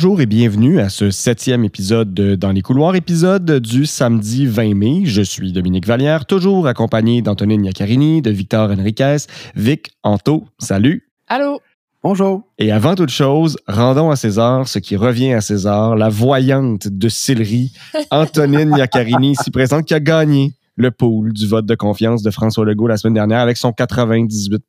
Bonjour et bienvenue à ce septième épisode de Dans les couloirs, épisode du samedi 20 mai. Je suis Dominique Vallière, toujours accompagné d'Antonine Iaccarini, de Victor Henriquez, Vic Anto. Salut. Allô. Bonjour. Et avant toute chose, rendons à César ce qui revient à César, la voyante de Sillery, Antonine Iaccarini, ici présente, qui a gagné le pool du vote de confiance de François Legault la semaine dernière avec son 98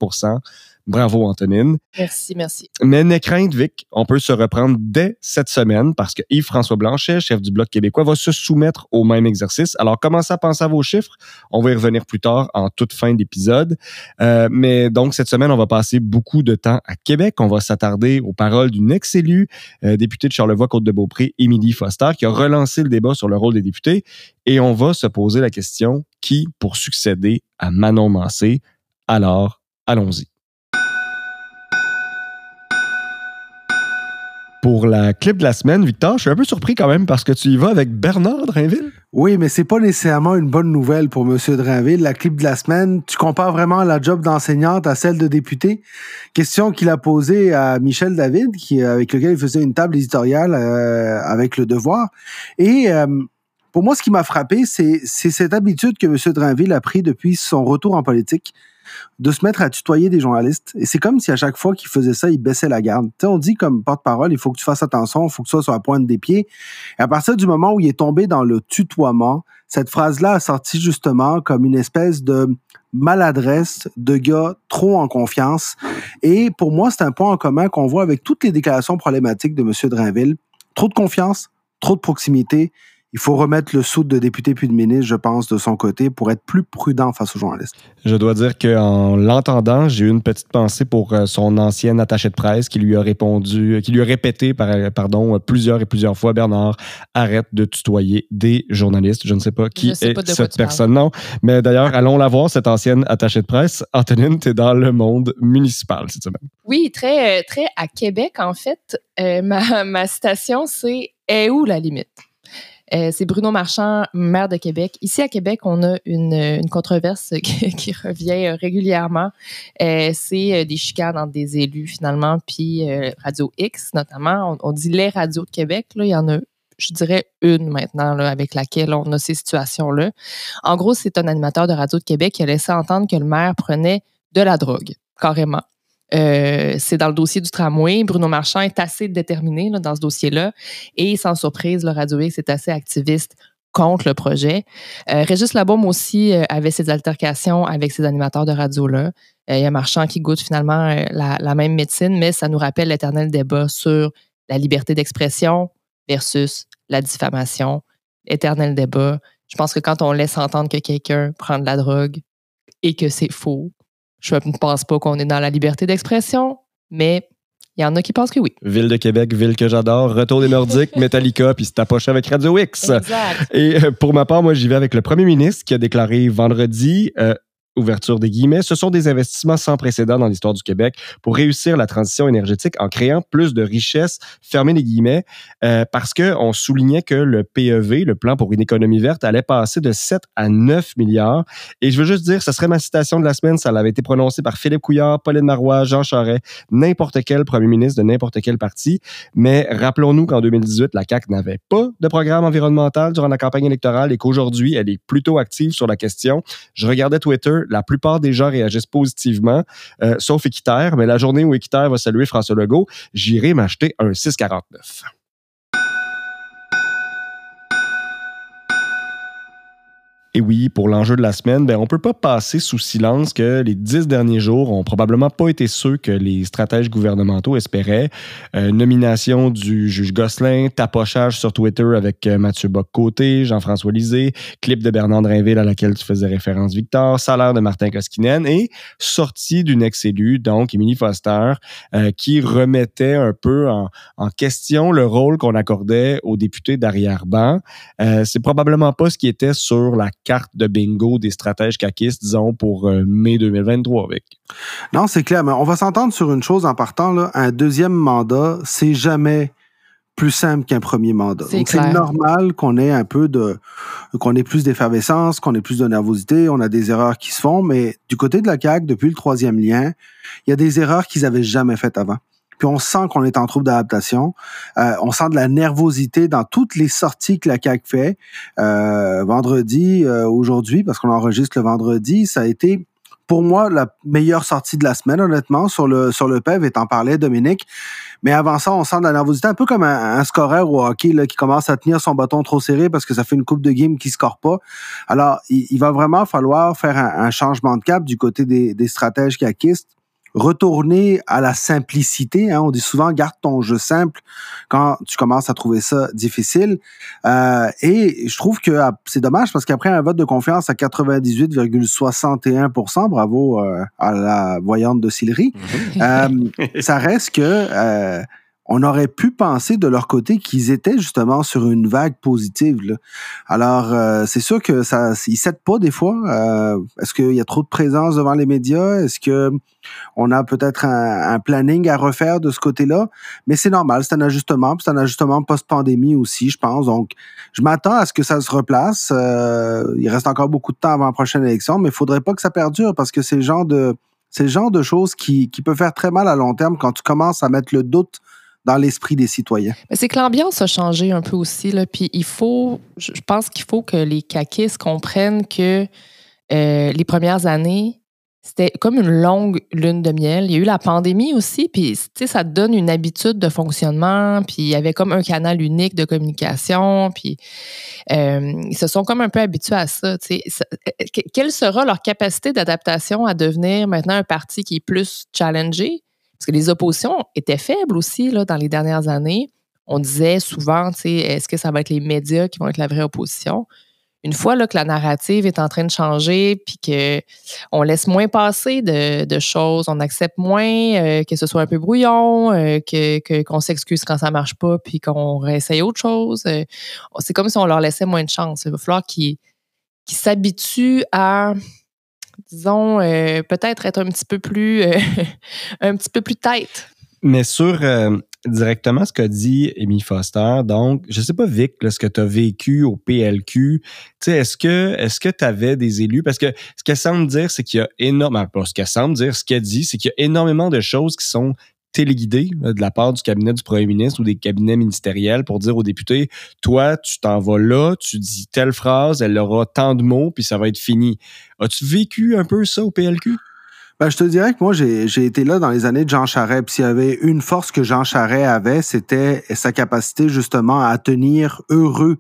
Bravo, Antonine. Merci, merci. Mais n'est crainte, Vic, on peut se reprendre dès cette semaine parce que Yves-François Blanchet, chef du Bloc québécois, va se soumettre au même exercice. Alors, commencez à penser à vos chiffres. On va y revenir plus tard en toute fin d'épisode. Euh, mais donc, cette semaine, on va passer beaucoup de temps à Québec. On va s'attarder aux paroles d'une ex-élue, euh, députée de Charlevoix-Côte-de-Beaupré, Émilie Foster, qui a relancé le débat sur le rôle des députés. Et on va se poser la question, qui pour succéder à Manon Massé? Alors, allons-y. Pour la clip de la semaine, Victor, je suis un peu surpris quand même parce que tu y vas avec Bernard Drainville. Oui, mais c'est pas nécessairement une bonne nouvelle pour M. Drainville. La clip de la semaine, tu compares vraiment la job d'enseignante à celle de député. Question qu'il a posée à Michel David, qui, avec lequel il faisait une table éditoriale euh, avec le devoir. Et euh, pour moi, ce qui m'a frappé, c'est cette habitude que M. Drainville a pris depuis son retour en politique de se mettre à tutoyer des journalistes. Et c'est comme si à chaque fois qu'il faisait ça, il baissait la garde. Tu sais, on dit comme porte-parole, il faut que tu fasses attention, il faut que tu sois sur la pointe des pieds. Et à partir du moment où il est tombé dans le tutoiement, cette phrase-là a sorti justement comme une espèce de maladresse de gars trop en confiance. Et pour moi, c'est un point en commun qu'on voit avec toutes les déclarations problématiques de M. Drainville. Trop de confiance, trop de proximité il faut remettre le sou de député puis de ministre, je pense, de son côté pour être plus prudent face aux journalistes. Je dois dire qu'en l'entendant, j'ai eu une petite pensée pour euh, son ancienne attaché de presse qui lui a répondu, qui lui a répété, pardon, plusieurs et plusieurs fois, Bernard, arrête de tutoyer des journalistes. Je ne sais pas qui est cette personne, non. Mais d'ailleurs, allons la voir, cette ancienne attachée de presse. Antonine, tu es dans le monde municipal cette semaine. Oui, très, très à Québec, en fait. Euh, ma, ma citation, c'est Est où la limite? Euh, c'est Bruno Marchand, maire de Québec. Ici à Québec, on a une, controverse qui, revient euh, régulièrement. Euh, c'est des chicanes entre des élus finalement, puis Radio X notamment. On, dit les radios de Québec. Il y en a je dirais une maintenant avec laquelle on a ces situations-là. En gros, c'est un animateur de Radio de Québec qui a laissé entendre que le maire prenait de la drogue, carrément. Euh, c'est dans le dossier du tramway. Bruno Marchand est assez déterminé dans ce dossier-là. Et sans surprise, le Radio X est assez activiste contre le projet. Euh, Régis Labaume aussi euh, avait ses altercations avec ces animateurs de radio-là. Il y a Marchand qui goûte finalement la, même médecine, mais ça nous rappelle l'éternel débat sur la liberté d'expression versus la diffamation. Éternel débat. Je pense que quand on laisse entendre que quelqu'un prend de la drogue et que c'est faux, je ne pense pas qu'on est dans la liberté d'expression, mais il y en a qui pensent que oui. Ville de Québec, ville que j'adore. Retour des Nordiques, Metallica, puis c'est poche avec Radio X. Exact. Et euh, pour ma part, moi, j'y vais avec le premier ministre qui a déclaré vendredi euh, ouverture des guillemets, ce sont des investissements sans précédent dans l'histoire du Québec pour réussir la transition énergétique en créant plus de richesses, fermer les guillemets, euh, parce que on soulignait que le PEV, le plan pour une économie verte, allait passer de 7 à 9 milliards. Et je veux juste dire, ce serait ma citation de la semaine, ça avait été prononcé par Philippe Couillard, Pauline Marois, Jean Charest, n'importe quel premier ministre de n'importe quel parti. Mais rappelons-nous qu'en 2018, la CAQ n'avait pas de programme environnemental durant la campagne électorale et qu'aujourd'hui, elle est plutôt active sur la question. Je regardais Twitter, la plupart des gens réagissent positivement, euh, sauf Équiterre. Mais la journée où Équiterre va saluer François Legault, j'irai m'acheter un 649. Et oui, pour l'enjeu de la semaine, ben, on ne peut pas passer sous silence que les dix derniers jours ont probablement pas été ceux que les stratèges gouvernementaux espéraient. Euh, nomination du juge Gosselin, tapochage sur Twitter avec euh, Mathieu Bock-Côté, Jean-François Lisée, clip de Bernard Drinville à laquelle tu faisais référence, Victor, salaire de Martin Koskinen et sortie d'une ex-élue, donc Émilie Foster, euh, qui remettait un peu en, question le rôle qu'on accordait aux députés d'arrière-ban. C'est probablement pas ce qui était sur la carte de bingo des stratèges caquistes, disons, pour euh, mai 2023 avec. Non, c'est clair, mais on va s'entendre sur une chose en partant. Là. Un deuxième mandat, c'est jamais plus simple qu'un premier mandat. Donc, c'est normal qu'on ait un peu de, qu'on ait plus d'effervescence, qu'on ait plus de nervosité, on a des erreurs qui se font, mais du côté de la CAQ, depuis le troisième lien, il y a des erreurs qu'ils avaient jamais faites avant. Puis on sent qu'on est en trouble d'adaptation. Euh, on sent de la nervosité dans toutes les sorties que la CAQ fait. Euh, vendredi, euh, aujourd'hui, parce qu'on enregistre le vendredi, ça a été pour moi la meilleure sortie de la semaine, honnêtement, sur le sur le PEV, et t'en parlais, Dominique. Mais avant ça, on sent de la nervosité, un peu comme un, un scoreur au hockey qui commence à tenir son bâton trop serré parce que ça fait une coupe de game qui score pas. Alors, il, va vraiment falloir faire un, un, changement de cap du côté des, des stratèges caquistes retourner à la simplicité. Hein. On dit souvent garde ton jeu simple quand tu commences à trouver ça difficile. Euh, et je trouve que ah, c'est dommage parce qu'après un vote de confiance à 98,61% bravo euh, à la voyante de Sillery, mm-hmm. euh, ça reste que euh, on aurait pu penser de leur côté qu'ils étaient justement sur une vague positive. Là. Alors, euh, c'est sûr que ça, ils cèdent pas des fois. Euh, est-ce qu'il y a trop de présence devant les médias? Est-ce que on a peut-être un, un, planning à refaire de ce côté-là? Mais c'est normal, c'est un ajustement, c'est un ajustement post-pandémie aussi, je pense. Donc, je m'attends à ce que ça se replace. Euh, il reste encore beaucoup de temps avant la prochaine élection, mais il faudrait pas que ça perdure parce que c'est le genre de c'est le genre de choses qui, qui peut faire très mal à long terme quand tu commences à mettre le doute l'esprit des citoyens. C'est que l'ambiance a changé un peu aussi. Puis il faut, je pense qu'il faut que les caquistes comprennent que euh, les premières années, c'était comme une longue lune de miel. Il y a eu la pandémie aussi, puis ça donne une habitude de fonctionnement, puis il y avait comme un canal unique de communication, puis euh, ils se sont comme un peu habitués à ça, ça. Quelle sera leur capacité d'adaptation à devenir maintenant un parti qui est plus challengé? Parce que les oppositions étaient faibles aussi là, dans les dernières années. On disait souvent, est-ce que ça va être les médias qui vont être la vraie opposition? Une fois là, que la narrative est en train de changer, puis qu'on laisse moins passer de, choses, on accepte moins euh, que ce soit un peu brouillon, euh, qu'on s'excuse quand ça marche pas, puis qu'on réessaye autre chose. Euh, c'est comme si on leur laissait moins de chance. Il va falloir qu'ils s'habituent à disons, euh, peut-être être un petit peu plus, euh, un petit peu plus tête. Mais sur euh, directement ce qu'a dit Amy Foster, donc, je sais pas, Vic, ce que tu as vécu au PLQ, est-ce que est-ce que tu avais des élus? Parce que ce qu'elle semble dire, c'est qu'il y a énormément, ce qu'elle semble dire, ce qu'elle dit, c'est qu'il y a énormément de choses qui sont téléguidé de la part du cabinet du premier ministre ou des cabinets ministériels pour dire aux députés, toi, tu t'en vas là, tu dis telle phrase, elle aura tant de mots, puis ça va être fini. As-tu vécu un peu ça au PLQ? Ben, je te dirais que moi, j'ai été là dans les années de Jean Charest. Puis s'il y avait une force que Jean Charest avait, c'était sa capacité justement à tenir heureux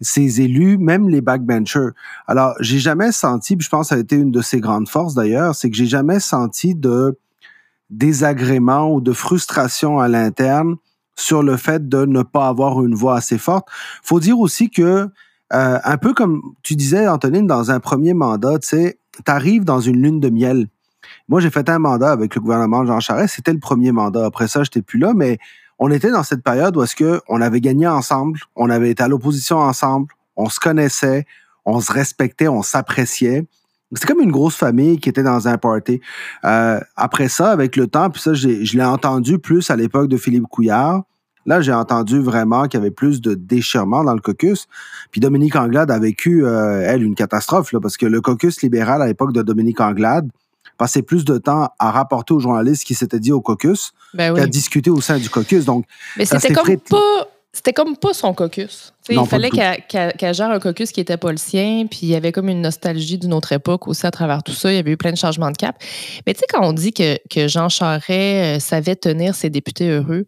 ses élus, même les backbenchers. Alors, j'ai jamais senti, puis je pense que ça a été une de ses grandes forces d'ailleurs, c'est que j'ai jamais senti de désagrément ou de frustration à l'interne sur le fait de ne pas avoir une voix assez forte. Faut dire aussi que, euh, un peu comme tu disais, Antonine, dans un premier mandat, tu sais, t'arrives dans une lune de miel. Moi, j'ai fait un mandat avec le gouvernement Jean Charest. C'était le premier mandat. Après ça, j'étais plus là, mais on était dans cette période où est-ce que on avait gagné ensemble, on avait été à l'opposition ensemble, on se connaissait, on se respectait, on s'appréciait. C'était comme une grosse famille qui était dans un party. Euh, après ça, avec le temps, puis ça, je l'ai entendu plus à l'époque de Philippe Couillard. Là, j'ai entendu vraiment qu'il y avait plus de déchirement dans le caucus. Puis Dominique Anglade a vécu, euh, elle, une catastrophe, là, parce que le caucus libéral à l'époque de Dominique Anglade passait plus de temps à rapporter aux journalistes ce qui s'était dit au caucus ben qu'à discuter au sein du caucus. Donc, Mais c'était comme pas c'était comme pas son caucus. il fallait qu'elle gère un caucus qui était pas le sien, puis il y avait comme une nostalgie d'une autre époque aussi à travers tout ça. Il y avait eu plein de changements de cap. Mais tu sais, quand on dit que, que Jean Charest euh, savait tenir ses députés heureux,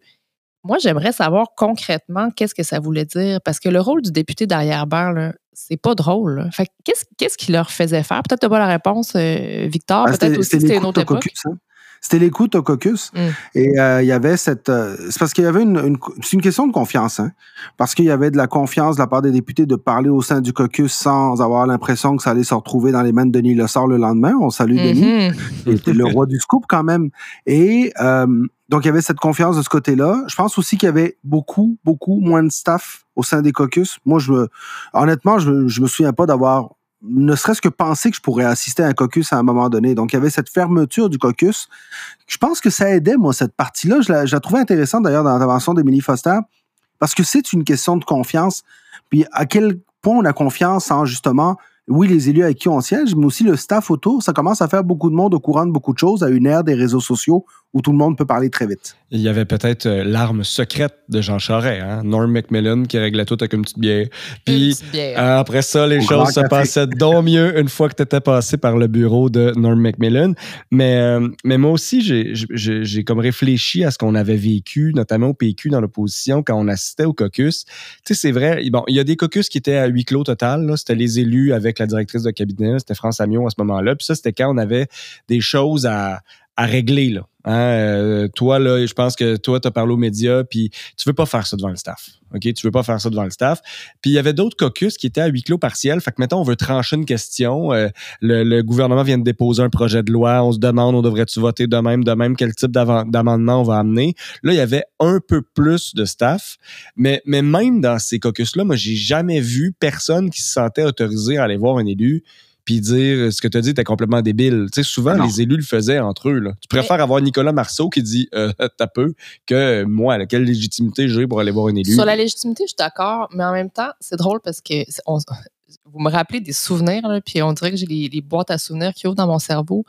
moi, j'aimerais savoir concrètement qu'est-ce que ça voulait dire. Parce que le rôle du député derrière-barre, c'est pas drôle. Fait qu'est-ce, qu'est-ce qu'il leur faisait faire? Peut-être que pas la réponse, euh, Victor. Ah, peut-être aussi c'était une autre époque. Caucus, hein? C'était l'écoute au caucus. Mm. Et euh, il y avait cette... Euh, c'est parce qu'il y avait une... une c'est une question de confiance, hein? Parce qu'il y avait de la confiance de la part des députés de parler au sein du caucus sans avoir l'impression que ça allait se retrouver dans les mains de Denis Lessard le lendemain. On salue Denis. Mm-hmm. Il était le roi du scoop quand même. Et... Euh, donc, il y avait cette confiance de ce côté-là. Je pense aussi qu'il y avait beaucoup, beaucoup moins de staff au sein des caucus. Moi, je me, honnêtement, je, je me souviens pas d'avoir ne serait-ce que penser que je pourrais assister à un caucus à un moment donné. Donc, il y avait cette fermeture du caucus. Je pense que ça aidait, moi, cette partie-là. Je la, trouvais intéressante, d'ailleurs, dans l'intervention d'Emily Foster, parce que c'est une question de confiance. Puis, à quel point on a confiance en, justement, oui, les élus avec qui on siège, mais aussi le staff autour. Ça commence à faire beaucoup de monde au courant de beaucoup de choses à une ère des réseaux sociaux où tout le monde peut parler très vite. Il y avait peut-être euh, l'arme secrète de Jean Charest, hein? Norm Macmillan qui réglait tout avec une petite bière. Puis euh, après ça, les choses se passaient donc mieux une fois que tu étais passé par le bureau de Norm Macmillan. Mais, euh, mais moi aussi, j'ai comme réfléchi à ce qu'on avait vécu, notamment au PQ dans l'opposition, quand on assistait au caucus. Tu sais, c'est vrai, bon, il y a des caucus qui étaient à huis clos total. C'était les élus avec la directrice de cabinet, c'était France Amion à ce moment-là. Puis ça, c'était quand on avait des choses à, à régler. Là. Hein, euh, toi, là, je pense que toi, tu as parlé aux médias, puis tu veux pas faire ça devant le staff. OK? Tu veux pas faire ça devant le staff. Puis il y avait d'autres caucus qui étaient à huis clos partiel. Fait que maintenant, on veut trancher une question. Euh, le, gouvernement vient de déposer un projet de loi. On se demande, on devrait-tu voter de même, de même, quel type d'amendement on va amener. Là, il y avait un peu plus de staff. Mais, mais même dans ces caucus-là, moi, j'ai jamais vu personne qui se sentait autorisé à aller voir un élu puis dire ce que tu as dit était complètement débile. Tu sais, souvent, les élus le faisaient entre eux. Là. Tu préfères avoir Nicolas Marceau qui dit euh, t'as peu que moi, quelle légitimité j'ai pour aller voir un élu. Sur la légitimité, je suis d'accord, mais en même temps, c'est drôle parce que on, vous me rappelez des souvenirs, là, puis on dirait que j'ai les, boîtes à souvenirs qui ouvrent dans mon cerveau.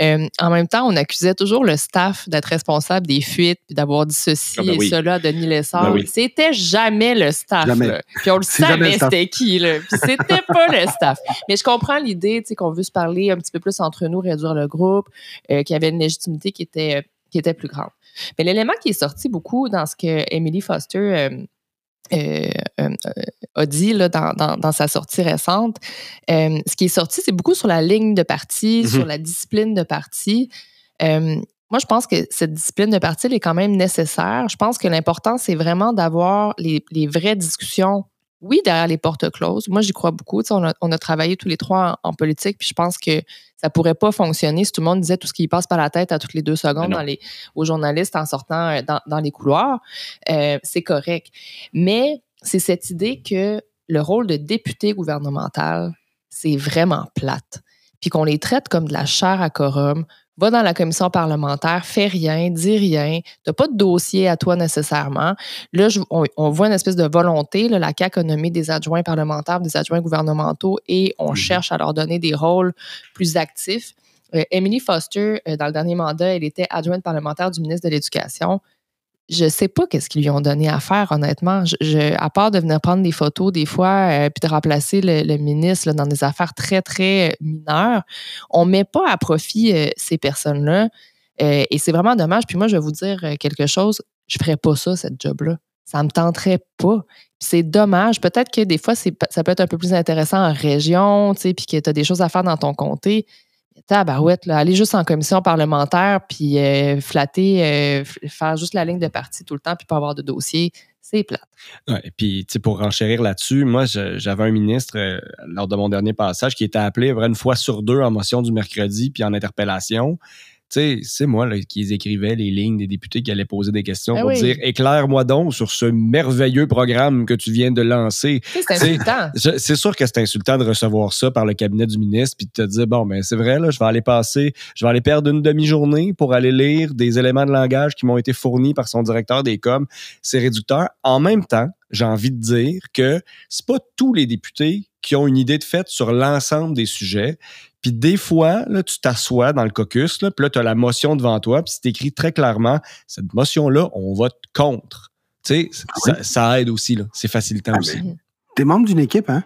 Euh, en même temps, on accusait toujours le staff d'être responsable des fuites, puis d'avoir dit ceci ah, ben et cela à Denis Lessard. Ben c'était jamais le staff. Puis on le savait c'était qui. Là. Puis c'était pas le staff. Mais je comprends l'idée qu'on veut se parler un petit peu plus entre nous, réduire le groupe, euh, qu'il y avait une légitimité qui était, qui était plus grande. Mais l'élément qui est sorti beaucoup dans ce que Emily Foster euh, euh, euh, a dit là, dans, dans, sa sortie récente. Euh, ce qui est sorti, c'est beaucoup sur la ligne de parti, mm-hmm. sur la discipline de parti. moi, je pense que cette discipline de parti elle est quand même nécessaire. Je pense que l'important, c'est vraiment d'avoir les, les vraies discussions oui, derrière les portes closes. Moi, j'y crois beaucoup. On a, on a, travaillé tous les trois en, politique, puis je pense que ça pourrait pas fonctionner si tout le monde disait tout ce qui passe par la tête à toutes les deux secondes dans les, aux journalistes en sortant euh, dans, dans les couloirs. Euh, c'est correct. Mais c'est cette idée que le rôle de député gouvernemental, c'est vraiment plate. Puis qu'on les traite comme de la chair à quorum, va dans la commission parlementaire, fais rien, dis rien, t'as pas de dossier à toi nécessairement. Là, on, voit une espèce de volonté. Là, la CAQ a nommé des adjoints parlementaires, des adjoints gouvernementaux et on mhm. cherche à leur donner des rôles plus actifs. Euh, Emily Foster, euh, dans le dernier mandat, elle était adjointe parlementaire du ministre de l'Éducation je sais pas qu'est-ce qu'ils lui ont donné à faire, honnêtement. Je, à part de venir prendre des photos des fois, euh, puis de remplacer le, ministre dans des affaires très, très mineures, on met pas à profit euh, ces personnes-là. Euh, et c'est vraiment dommage. Puis moi, je vais vous dire quelque chose, je ferais pas ça, cette job-là. Ça me tenterait pas. C'est dommage. Peut-être que des fois, ça peut être un peu plus intéressant en région, puis que tu as des choses à faire dans ton comté tabarouette, là, aller juste en commission parlementaire, puis euh, flatter, euh, faire juste la ligne de parti tout le temps, puis pas avoir de dossier, c'est plate. Ouais, et puis, pour renchérir là-dessus, moi, j'avais un ministre, euh, lors de mon dernier passage, qui était appelé une fois sur deux en motion du mercredi, puis en interpellation sais, c'est moi là, qui écrivais les lignes des députés qui allaient poser des questions ben pour dire éclaire-moi donc sur ce merveilleux programme que tu viens de lancer. C'est insultant. C'est sûr que c'est insultant de recevoir ça par le cabinet du ministre puis de te dire bon ben c'est vrai là, je vais aller passer, je vais aller perdre une demi-journée pour aller lire des éléments de langage qui m'ont été fournis par son directeur des coms. C'est réducteur. En même temps, j'ai envie de dire que c'est pas tous les députés qui ont une idée de fait sur l'ensemble des sujets. Puis des fois, là, tu t'assois dans le caucus, là, puis là, tu as la motion devant toi, puis c'est écrit très clairement, cette motion-là, on vote contre. Tu sais, ah ça, aide aussi, là. C'est facilitant ah, aussi. Tu es membre d'une équipe, hein?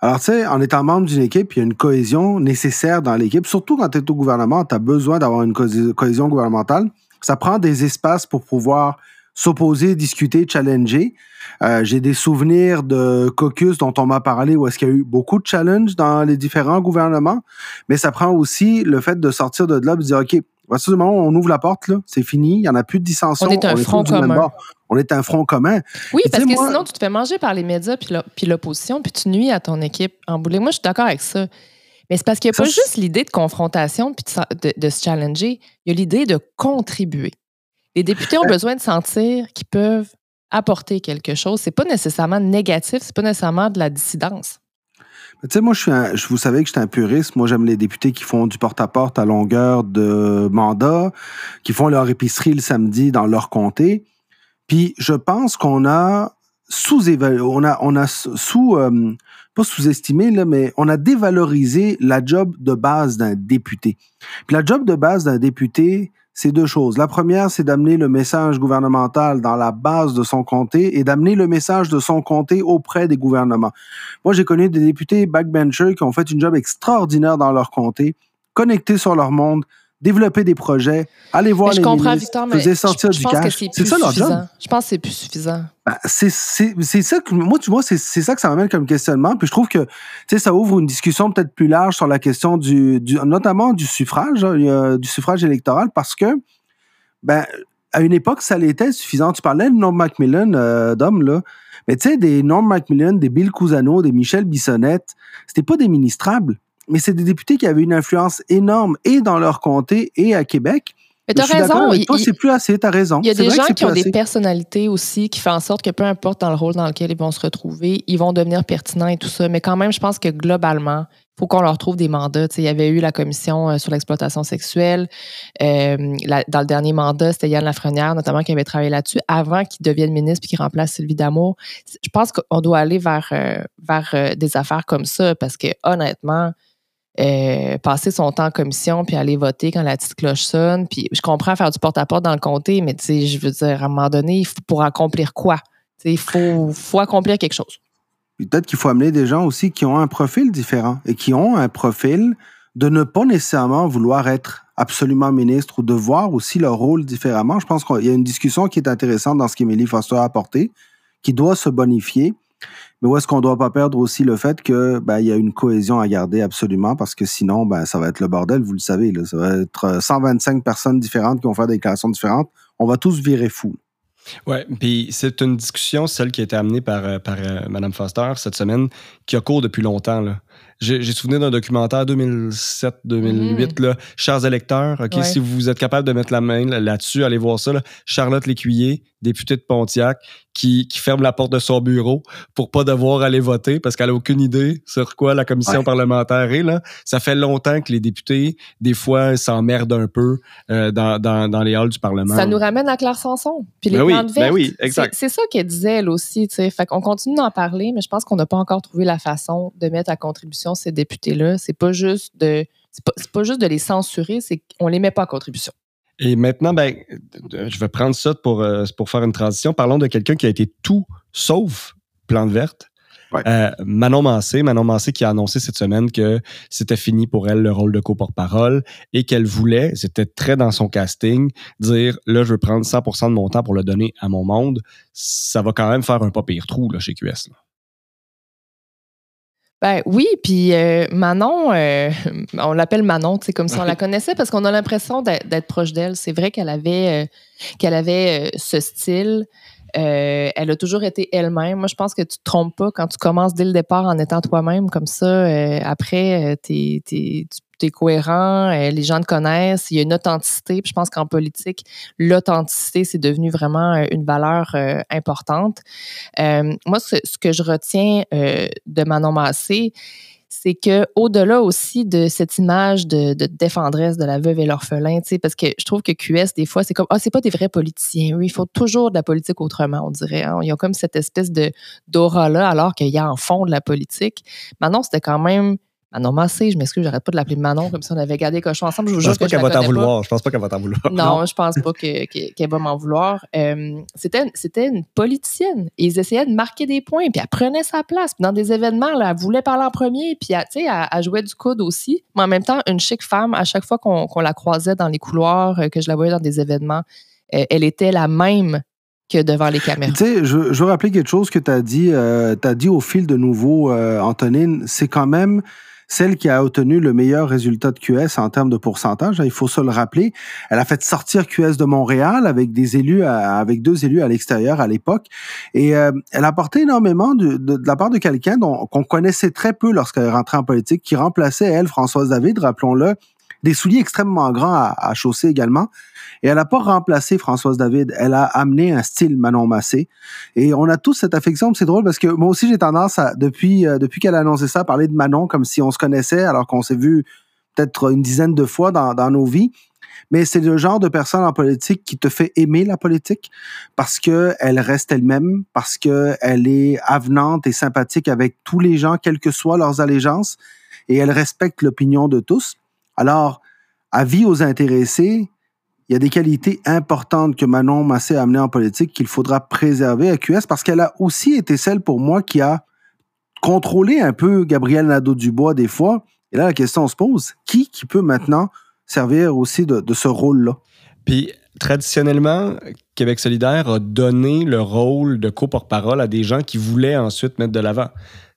Alors, tu sais, en étant membre d'une équipe, il y a une cohésion nécessaire dans l'équipe. Surtout quand tu es au gouvernement, tu as besoin d'avoir une cohésion gouvernementale. Ça prend des espaces pour pouvoir s'opposer, discuter, challenger. Euh, j'ai des souvenirs de caucus dont on m'a parlé où est-ce qu'il y a eu beaucoup de challenges dans les différents gouvernements, mais ça prend aussi le fait de sortir de là et de dire, OK, à ce moment où on ouvre la porte, là, c'est fini, il n'y en a plus de dissension. On est un front commun. On est un front commun. Oui, parce que sinon, tu te fais manger par les médias puis l'opposition, puis tu nuis à ton équipe en boulet. Moi, je suis d'accord avec ça. Mais c'est parce qu'il n'y a pas juste l'idée de confrontation puis de, se challenger. Il y a l'idée de contribuer. Les députés ont besoin de sentir qu'ils peuvent apporter quelque chose. C'est pas nécessairement négatif, c'est pas nécessairement de la dissidence. Tu sais, moi, je suis je, vous savez que je suis un puriste. Moi, j'aime les députés qui font du porte-à-porte -à, longueur de mandat, qui font leur épicerie le samedi dans leur comté. Puis, je pense qu'on a sous-évalué, on a, sous, euh, pas sous-estimé, mais on a dévalorisé la job de base d'un député. Puis la job de base d'un député, c'est deux choses. La première, c'est d'amener le message gouvernemental dans la base de son comté et d'amener le message de son comté auprès des gouvernements. Moi, j'ai connu des députés backbenchers qui ont fait une job extraordinaire dans leur comté, connectés sur leur monde, développer des projets, aller voir Mais les je comprends, ministres, Victor, mais faisaient je, sortir je du pense cash. c'est ça leur job. Je pense que c'est plus suffisant. Ben, c'est ça que moi tu vois c'est ça que ça m'amène comme questionnement puis je trouve que ça ouvre une discussion peut-être plus large sur la question du, du notamment du suffrage hein, du suffrage électoral parce que ben à une époque ça l'était suffisant tu parlais de Norm Macmillan euh, d'homme là mais tu sais des Norm Macmillan des Bill Cousano des Michel Bissonnette c'était pas des ministrables mais c'est des députés qui avaient une influence énorme et dans leur comté et à Québec Mais t'as raison. c'est plus assez t'as raison Il y a des gens qui ont des personnalités aussi qui font en sorte que peu importe dans le rôle dans lequel ils vont se retrouver, ils vont devenir pertinents et tout ça. Mais quand même, je pense que globalement, il faut qu'on leur trouve des mandats. Il y avait eu la commission euh, sur l'exploitation sexuelle. Euh, la- dans le dernier mandat, c'était Yann Lafrenière, notamment, qui avait travaillé là-dessus avant qu'il devienne ministre puis qu'il remplace Sylvie Damour. Je pense qu'on doit aller vers, euh, vers des affaires comme ça parce que honnêtement, euh, passer son temps en commission puis aller voter quand la petite cloche sonne. Puis je comprends faire du porte-à-porte dans le comté, mais je veux dire, à un moment donné, pour accomplir quoi? Il faut, faut accomplir quelque chose. Peut-être qu'il faut amener des gens aussi qui ont un profil différent et qui ont un profil de ne pas nécessairement vouloir être absolument ministre ou de voir aussi leur rôle différemment. Je pense qu'il y a une discussion qui est intéressante dans ce qu'Émilie Foster a apporté, qui doit se bonifier. Mais où est-ce qu'on ne doit pas perdre aussi le fait que ben, il y a une cohésion à garder absolument parce que sinon ben ça va être le bordel, vous le savez là, ça va être euh, 125 personnes différentes qui vont faire des déclarations différentes, on va tous virer fou. Ouais, puis c'est une discussion, celle qui a été amenée par, euh, par euh, Mme Foster cette semaine, qui a cours depuis longtemps. là. J'ai j'ai souvenir d'un documentaire 2007-2008, là, Chers électeurs, OK, Ouais. si vous êtes capable de mettre la main là- là-dessus, allez voir ça. là. Charlotte Lécuyer, députée de Pontiac, qui, qui ferme la porte de son bureau pour pas devoir aller voter parce qu'elle a aucune idée sur quoi la commission Ouais. parlementaire est. Là. Ça fait longtemps que les députés, des fois, s'emmerdent un peu euh, dans, dans, dans les halls du Parlement. Ça nous ramène à Claire Sanson. Puis les Ben oui, ben vertes. oui, exact. C'est ça qu'elle disait, elle aussi. tu sais. Fait qu'on continue d'en parler, mais je pense qu'on n'a pas encore trouvé la façon de mettre à contribution ces députés-là. C'est pas juste de. C'est pas, pas juste de les censurer, c'est qu'on les met pas à contribution. Et maintenant, ben, je vais prendre ça pour, euh, pour faire une transition. Parlons de quelqu'un qui a été tout sauf plante verte. Ouais. Euh, Manon Massé, Manon Massé qui a annoncé cette semaine que c'était fini pour elle le rôle de co-porte-parole et qu'elle voulait, c'était très dans son casting, dire là je veux prendre 100% de mon temps pour le donner à mon monde. Ça va quand même faire un pas pire trou là, chez QS. là. Ben oui, puis euh, Manon, euh, on l'appelle Manon, tu sais, comme si on la connaissait parce qu'on a l'impression d'être proche d'elle. C'est vrai qu'elle avait, euh, qu'elle avait ce style. Euh, elle a toujours été elle-même. Moi, je pense que tu te trompes pas quand tu commences dès le départ en étant toi-même comme ça. euh, après, euh, t'es, tu es cohérent, les gens te connaissent, il y a une authenticité. Je pense qu'en politique, l'authenticité, c'est devenu vraiment une valeur importante. Moi, ce, ce que je retiens de Manon Massé, c'est que au-delà aussi de cette image de, de défendresse de la veuve et l'orphelin, parce que je trouve que QS, des fois, c'est comme, ah, c'est pas des vrais politiciens. Eux, ils font toujours de la politique autrement, on dirait. hein. Ils ont comme cette espèce de d'aura-là, alors qu'il y a en fond de la politique. Manon, c'était quand même. Manon Massé, je m'excuse, j'arrête pas de l'appeler Manon, comme si on avait gardé les cochons ensemble. Je vous Je jure pense pas que je qu'elle va t'en vouloir. Je pense pas qu'elle va t'en vouloir. Non, je pense pas que- que- qu'elle va m'en vouloir. Euh, c'était, c'était une politicienne. Et ils essayaient de marquer des points, puis elle prenait sa place. Puis dans des événements, là, elle voulait parler en premier, puis elle, tu sais, elle, elle jouait du coude aussi. Mais en même temps, une chic femme, à chaque fois qu'on, qu'on la croisait dans les couloirs, euh, que je la voyais dans des événements, euh, elle était la même que devant les caméras. Tu sais, je, je veux rappeler quelque chose que tu as dit. euh, tu as dit au fil de nouveau, euh, Antonine, c'est quand même celle qui a obtenu le meilleur résultat de QS en termes de pourcentage. hein, Il faut se le rappeler. Elle a fait sortir QS de Montréal avec des élus, à- avec deux élus à l'extérieur à l'époque, et euh, elle a apporté énormément de, de, de la part de quelqu'un qu'on connaissait très peu lorsqu'elle est rentrée en politique, qui remplaçait elle, Françoise David, rappelons-le, des souliers extrêmement grands à, à chausser également. Et elle n'a pas remplacé Françoise David, elle a amené un style Manon Massé. Et on a tous cette affection, c'est drôle parce que moi aussi j'ai tendance à, depuis, euh, depuis qu'elle a annoncé ça, à parler de Manon comme si on se connaissait alors qu'on s'est vu peut-être une dizaine de fois dans, dans nos vies. Mais c'est le genre de personne en politique qui te fait aimer la politique parce que elle reste elle-même, parce que elle est avenante et sympathique avec tous les gens, quelles que soient leurs allégeances, et elle respecte l'opinion de tous. Alors, avis aux intéressés, il y a des qualités importantes que Manon Massé a amenées en politique qu'il faudra préserver à QS parce qu'elle a aussi été celle pour moi qui a contrôlé un peu Gabriel Nadeau-Dubois des fois. Et là, la question se pose, qui peut maintenant servir aussi de, de ce rôle-là? Puis, traditionnellement, Québec solidaire a donné le rôle de co-porte-parole à des gens qui voulaient ensuite mettre de l'avant.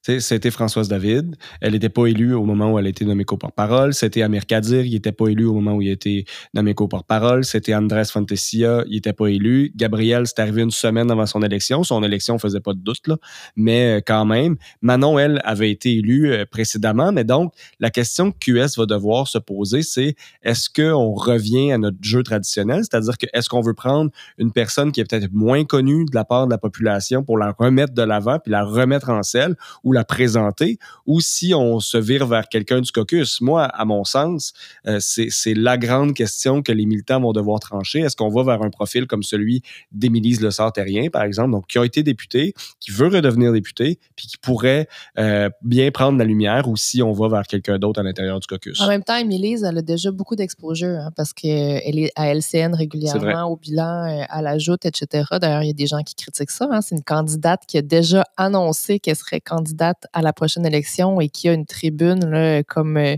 C'était Françoise David. Elle n'était pas élue au moment où elle a été nommée co-porte-parole. C'était Amir Kadir. Il n'était pas élu au moment où il a été nommé co-porte-parole. C'était Andrés Fantesia. Il n'était pas élu. Gabriel, c'est arrivé une semaine avant son élection. Son élection faisait pas de doute, là. Mais euh, quand même, Manon, elle, avait été élue euh, précédemment. Mais donc, la question que QS va devoir se poser, c'est est-ce qu'on revient à notre jeu traditionnel? C'est-à-dire que est-ce qu'on veut prendre une personne qui est peut-être moins connue de la part de la population pour la remettre de l'avant puis la remettre en selle ou la présenter, ou si on se vire vers quelqu'un du caucus. Moi, à mon sens, euh, c'est la grande question que les militants vont devoir trancher. Est-ce qu'on va vers un profil comme celui d'Émilise Le Sartérien, par exemple, donc qui a été député, qui veut redevenir député, puis qui pourrait euh, bien prendre la lumière, ou si on va vers quelqu'un d'autre à l'intérieur du caucus? En même temps, Émilise, elle a déjà beaucoup d'exposure, hein, parce qu'elle est à LCN régulièrement, au bilan, euh, à la joute, etc. D'ailleurs, il y a des gens qui critiquent ça. Hein. C'est une candidate qui a déjà annoncé qu'elle serait candidate à la prochaine élection et qui a une tribune comme, euh,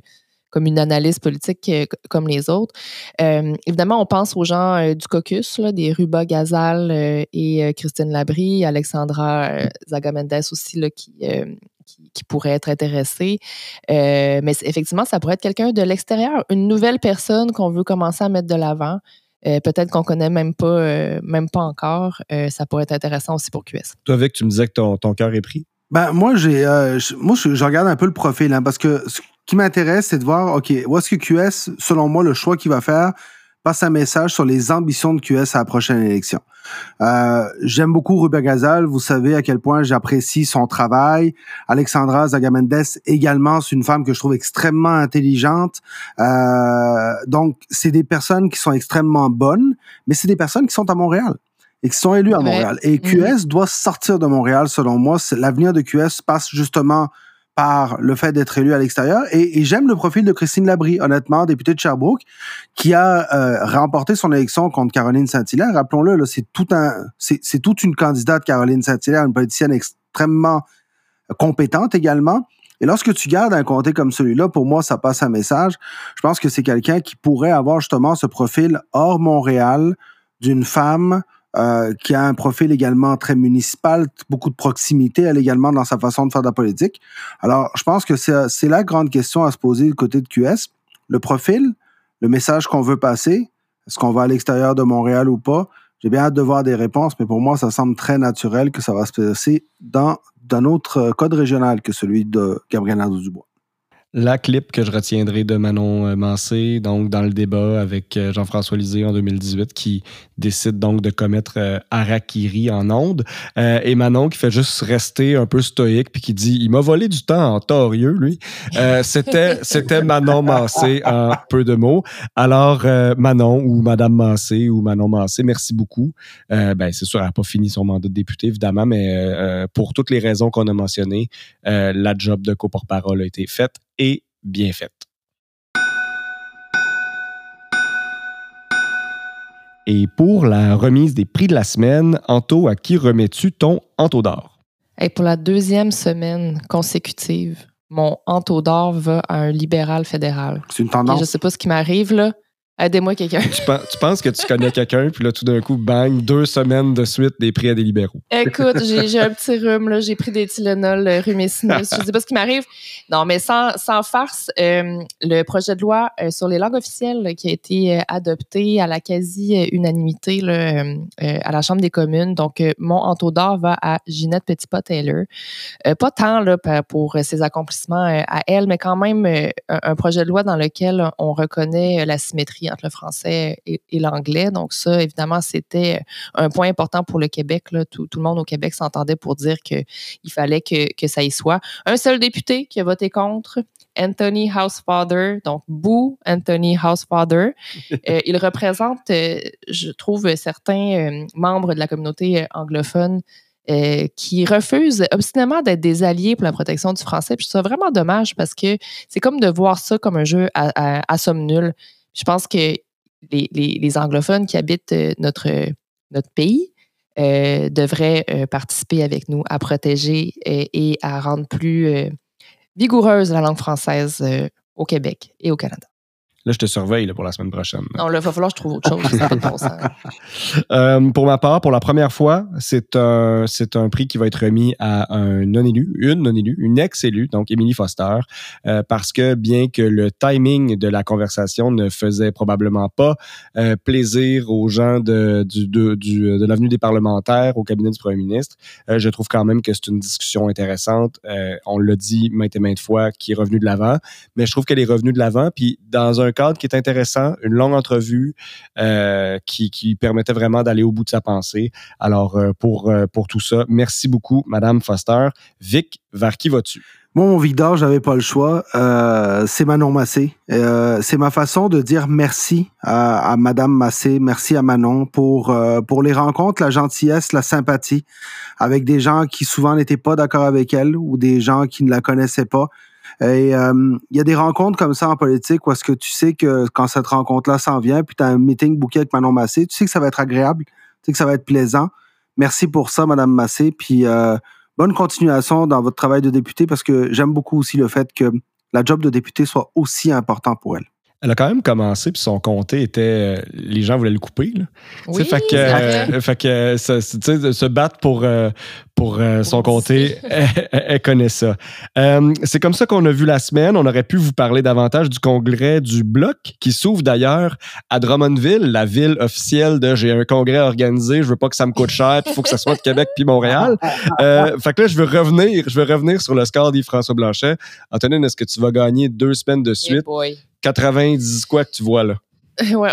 comme une analyse politique euh, comme les autres. Euh, évidemment, on pense aux gens du caucus, des Ruba Gazal et Christine Labrie, Alexandra Zagamendes aussi, qui, qui, pourrait être intéressée. mais effectivement, ça pourrait être quelqu'un de l'extérieur, une nouvelle personne qu'on veut commencer à mettre de l'avant. peut-être qu'on connaît même pas, même pas encore. ça pourrait être intéressant aussi pour QS. Toi, Vic, tu me disais que ton cœur est pris. Ben, moi, j'ai, euh, moi, je, regarde un peu le profil, hein, parce que ce qui m'intéresse, c'est de voir, OK, où est-ce que QS, selon moi, le choix qu'il va faire, passe un message sur les ambitions de QS à la prochaine élection. Euh, j'aime beaucoup Ruben Gazal. Vous savez à quel point j'apprécie son travail. Alexandra Zagamendes également, c'est une femme que je trouve extrêmement intelligente. Euh, donc, c'est des personnes qui sont extrêmement bonnes, mais c'est des personnes qui sont à Montréal et qui sont élus à Montréal. Et QS mhm. doit sortir de Montréal, selon moi. L'avenir de QS passe justement par le fait d'être élu à l'extérieur. Et, j'aime le profil de Christine Labrie, honnêtement, députée de Sherbrooke, qui a euh, remporté son élection contre Caroline Saint-Hilaire. Rappelons-le, c'est tout un, c'est toute une candidate, Caroline Saint-Hilaire, une politicienne extrêmement compétente également. Et lorsque tu gardes un comté comme celui-là, pour moi, ça passe un message. Je pense que c'est quelqu'un qui pourrait avoir justement ce profil hors Montréal d'une femme euh, qui a un profil également très municipal, beaucoup de proximité, elle également dans sa façon de faire de la politique. Alors, je pense que c'est la grande question à se poser du côté de QS. Le profil, le message qu'on veut passer, est-ce qu'on va à l'extérieur de Montréal ou pas? J'ai bien hâte de voir des réponses, mais pour moi, ça semble très naturel que ça va se passer dans un autre code régional que celui de Gabriel Nadeau-Dubois la clip que je retiendrai de Manon euh, Mancé, donc dans le débat avec euh, Jean-François Lisée en 2018, qui décide donc de commettre euh, Harakiri en onde. et Manon qui fait juste rester un peu stoïque puis qui dit il m'a volé du temps en torieux lui. c'était c'était Manon Mancé en peu de mots. Alors Manon ou Madame Mancé ou Manon Mancé, merci beaucoup. ben c'est sûr elle n'a pas fini son mandat de député évidemment, mais pour toutes les raisons qu'on a mentionnées, la job de coporte-parole a été faite et bien faite. Et pour la remise des prix de la semaine, Anto, à qui remets-tu ton Anto d'or? Et pour la deuxième semaine consécutive, mon Anto d'or va à un libéral fédéral. C'est une tendance. je ne sais pas ce qui m'arrive là. Aidez-moi quelqu'un. Tu, penses que tu connais quelqu'un, puis là, tout d'un coup, bang, deux semaines de suite des prix à des libéraux. Écoute, j'ai un petit rhume, là. J'ai pris des Tylenol euh, sinus. Je sais pas ce qui m'arrive. Non, mais sans, sans farce, euh, le projet de loi euh, sur les langues officielles qui a été adopté à la quasi-unanimité à la Chambre des communes. Donc, mon entour d'or va à Ginette Petitpas-Taylor. pas tant là, pour ses accomplissements à elle, mais quand même un projet de loi dans lequel on reconnaît la symétrie entre le français et, l'anglais. Donc ça, évidemment, c'était un point important pour le Québec. Là. Tout, le monde au Québec s'entendait pour dire qu'il fallait que, que ça y soit. Un seul député qui a voté contre, Anthony Housefather, donc Boo Anthony Housefather. Euh, il représente, euh, je trouve, certains euh, membres de la communauté anglophone qui refusent obstinément d'être des alliés pour la protection du français. Puis je trouve ça vraiment dommage parce que c'est comme de voir ça comme un jeu à, à somme nulle. Je pense que les, anglophones qui habitent euh, notre, pays euh, devraient euh, participer avec nous à protéger et, à rendre plus vigoureuse la langue française au Québec et au Canada. Là, je te surveille là, pour la semaine prochaine. Non, là, il va falloir que je trouve autre chose. Ça bon. Euh, pour ma part, pour la première fois, c'est un, c'est un prix qui va être remis à un non-élu, une non-élue, une ex-élue, donc Émilie Foster, euh, parce que bien que le timing de la conversation ne faisait probablement pas euh, plaisir aux gens de, du, de, du, de l'avenue des parlementaires au cabinet du premier ministre, je trouve quand même que c'est une discussion intéressante. On l'a dit maintes et maintes fois, qui est revenu de l'avant, mais je trouve qu'elle est revenue de l'avant, puis dans un cadre qui est intéressant, une longue entrevue euh, qui, permettait vraiment d'aller au bout de sa pensée. Alors, euh, pour, euh, pour tout ça, merci beaucoup, Madame Foster. Vic, vers qui vas-tu? Moi, mon Victor, j'avais pas le choix. C'est Manon Massé. C'est ma façon de dire merci à, à Madame Massé, merci à Manon pour pour les rencontres, la gentillesse, la sympathie avec des gens qui souvent n'étaient pas d'accord avec elle ou des gens qui ne la connaissaient pas. Et il euh, y a des rencontres comme ça en politique où est-ce que tu sais que quand cette rencontre-là s'en vient, puis tu as un meeting booké avec Manon Massé, tu sais que ça va être agréable, tu sais que ça va être plaisant. Merci pour ça, Madame Massé. Puis euh, bonne continuation dans votre travail de député parce que j'aime beaucoup aussi le fait que la job de député soit aussi important pour elle. Elle a quand même commencé, puis son comté était. Les gens voulaient le couper. Là. Oui, fait que, euh, fait que se, se battre pour, euh, pour euh, son comté, elle, elle, connaît ça. Euh, c'est comme ça qu'on a vu la semaine. On aurait pu vous parler davantage du congrès du Bloc, qui s'ouvre d'ailleurs à Drummondville, la ville officielle de j'ai un congrès organisé, je veux pas que ça me coûte cher, il faut que ça soit de Québec puis Montréal. Euh, fait que là, je veux revenir, je veux revenir sur le score d'Yves-François Blanchet. Antonine, est-ce que tu vas gagner deux semaines de suite? Yeah 90 quoi que tu vois là? Ouais,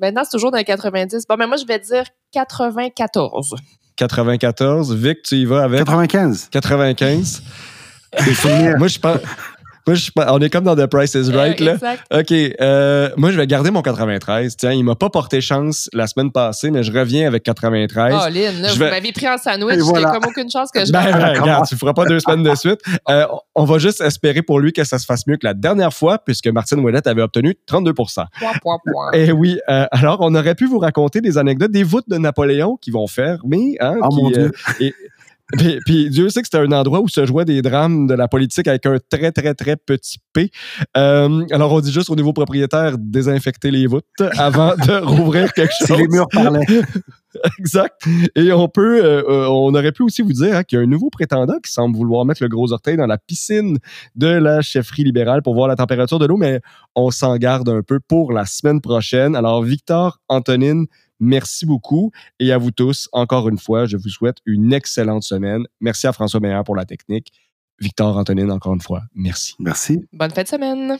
maintenant, c'est toujours dans les 90. Bon, mais moi, je vais dire 94. 94. Vic, tu y vas avec? 95. 95. moi, je pense. Moi, je, on est comme dans The Price is Right, Euh, là. exact. OK. Euh, moi, je vais garder mon 93. Tiens, il m'a pas porté chance la semaine passée, mais je reviens avec 93. Oh, Lynn, là, Je vous vais- m'avez pris en sandwich. Et voilà. J'ai comme aucune chance que je Ben, ben, regarde, tu feras pas deux semaines de suite. Euh, on va juste espérer pour lui que ça se fasse mieux que la dernière fois, puisque Martine Ouellette avait obtenu 32% Point, point, point. Eh oui. euh, alors, on aurait pu vous raconter des anecdotes, des voûtes de Napoléon qui vont fermer. Hein, Oh qui, mon Dieu. et- puis, puis Dieu sait que c'était un endroit où se jouaient des drames de la politique avec un très, très, très petit P. Euh, alors, on dit juste au niveau propriétaire, désinfecter les voûtes avant de rouvrir quelque Si chose. les murs parlaient. Exact. Et on peut, euh, euh, on aurait pu aussi vous dire hein, qu'il y a un nouveau prétendant qui semble vouloir mettre le gros orteil dans la piscine de la chefferie libérale pour voir la température de l'eau, mais on s'en garde un peu pour la semaine prochaine. Alors, Victor, Antonine, merci beaucoup. Et à vous tous, encore une fois, je vous souhaite une excellente semaine. Merci à François Meillard pour la technique. Victor, Antonine, encore une fois, merci. Merci. Bonne fin de semaine.